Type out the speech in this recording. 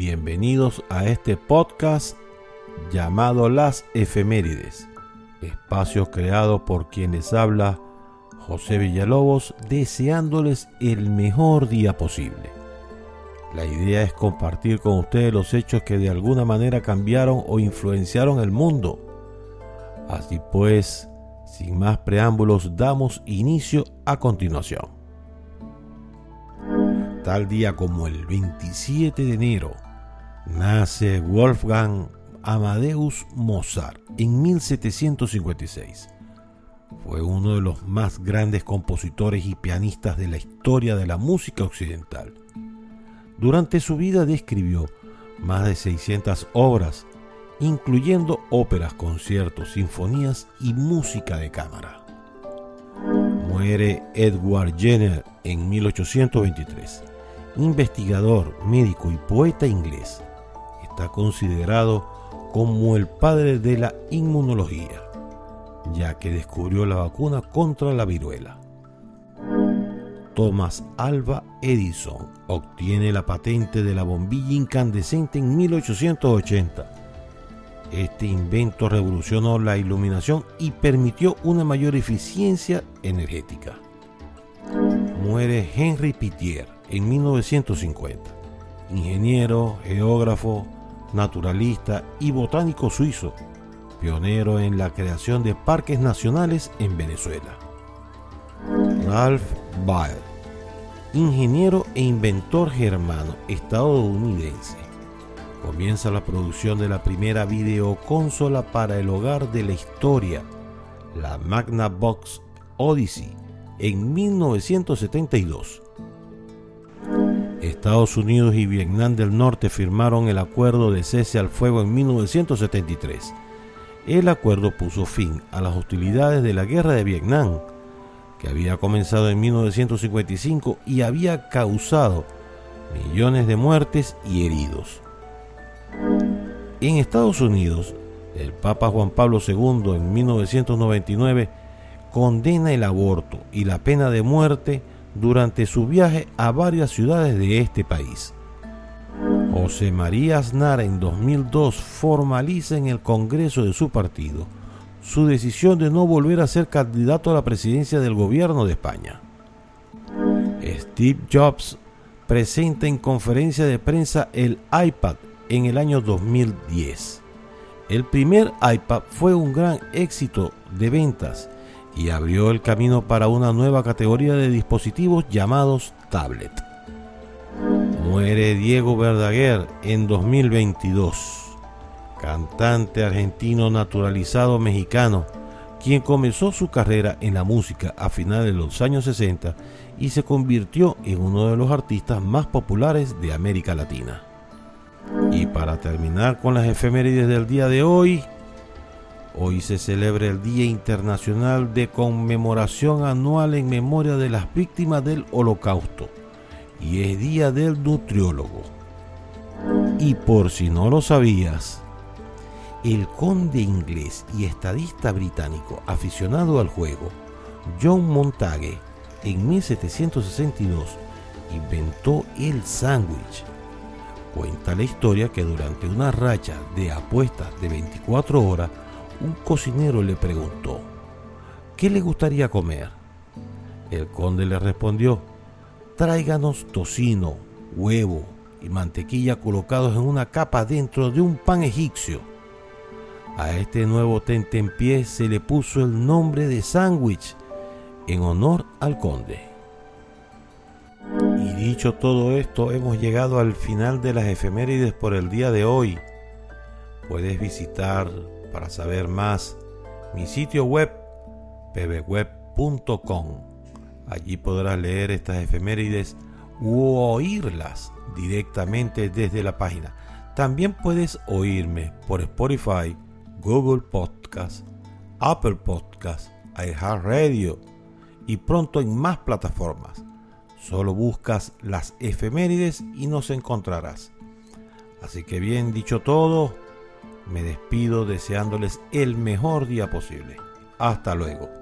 Bienvenidos a este podcast llamado Las Efemérides, espacio creado por quienes habla José Villalobos, deseándoles el mejor día posible. La idea es compartir con ustedes los hechos que de alguna manera cambiaron o influenciaron el mundo. Así pues, sin más preámbulos, damos inicio a continuación. Tal día como el 27 de enero, nace Wolfgang Amadeus Mozart en 1756 fue uno de los más grandes compositores y pianistas de la historia de la música occidental. Durante su vida describió más de 600 obras, incluyendo óperas, conciertos, sinfonías y música de cámara. Muere Edward Jenner en 1823, investigador, médico y poeta inglés. Está considerado como el padre de la inmunología ya que descubrió la vacuna contra la viruela. Thomas Alva Edison obtiene la patente de la bombilla incandescente en 1880. Este invento revolucionó la iluminación y permitió una mayor eficiencia energética. Muere Henry Pittier en 1950, ingeniero, geógrafo, naturalista y botánico suizo pionero en la creación de parques nacionales en Venezuela. Ralph Baer, ingeniero e inventor germano estadounidense, comienza la producción de la primera videoconsola para el hogar de la historia, la Magnavox Odyssey, en 1972. Estados Unidos y Vietnam del Norte firmaron el acuerdo de cese al fuego en 1973 el acuerdo puso fin a las hostilidades de la guerra de Vietnam, que había comenzado en 1955 y había causado millones de muertes y heridos. En Estados Unidos, el Papa Juan Pablo II en 1999 condena el aborto y la pena de muerte durante su viaje a varias ciudades de este país. José María Aznar en 2002 formaliza en el Congreso de su partido su decisión de no volver a ser candidato a la presidencia del gobierno de España. Steve Jobs presenta en conferencia de prensa el iPad en el año 2010. El primer iPad fue un gran éxito de ventas y abrió el camino para una nueva categoría de dispositivos llamados tablet. Muere Diego Verdaguer en 2022, cantante argentino naturalizado mexicano, quien comenzó su carrera en la música a finales de los años 60 y se convirtió en uno de los artistas más populares de América Latina. Y para terminar con las efemérides del día de hoy, hoy se celebra el Día Internacional de Conmemoración Anual en Memoria de las Víctimas del Holocausto y es Día del Nutriólogo. Y por si no lo sabías, el conde inglés y estadista británico aficionado al juego, John Montague, en 1762 inventó el sándwich. Cuenta la historia que durante una racha de apuestas de 24 horas, un cocinero le preguntó, ¿qué le gustaría comer? El conde le respondió, tráiganos tocino, huevo y mantequilla colocados en una capa dentro de un pan egipcio. A este nuevo tentempié se le puso el nombre de sándwich en honor al conde. Y dicho todo esto, hemos llegado al final de las efemérides por el día de hoy. Puedes visitar para saber más mi sitio web pbweb.com Allí podrás leer estas efemérides u oírlas directamente desde la página. También puedes oírme por Spotify, Google Podcast, Apple Podcast, iHeartRadio y pronto en más plataformas. Solo buscas las efemérides y nos encontrarás. Así que bien dicho todo, me despido deseándoles el mejor día posible. Hasta luego.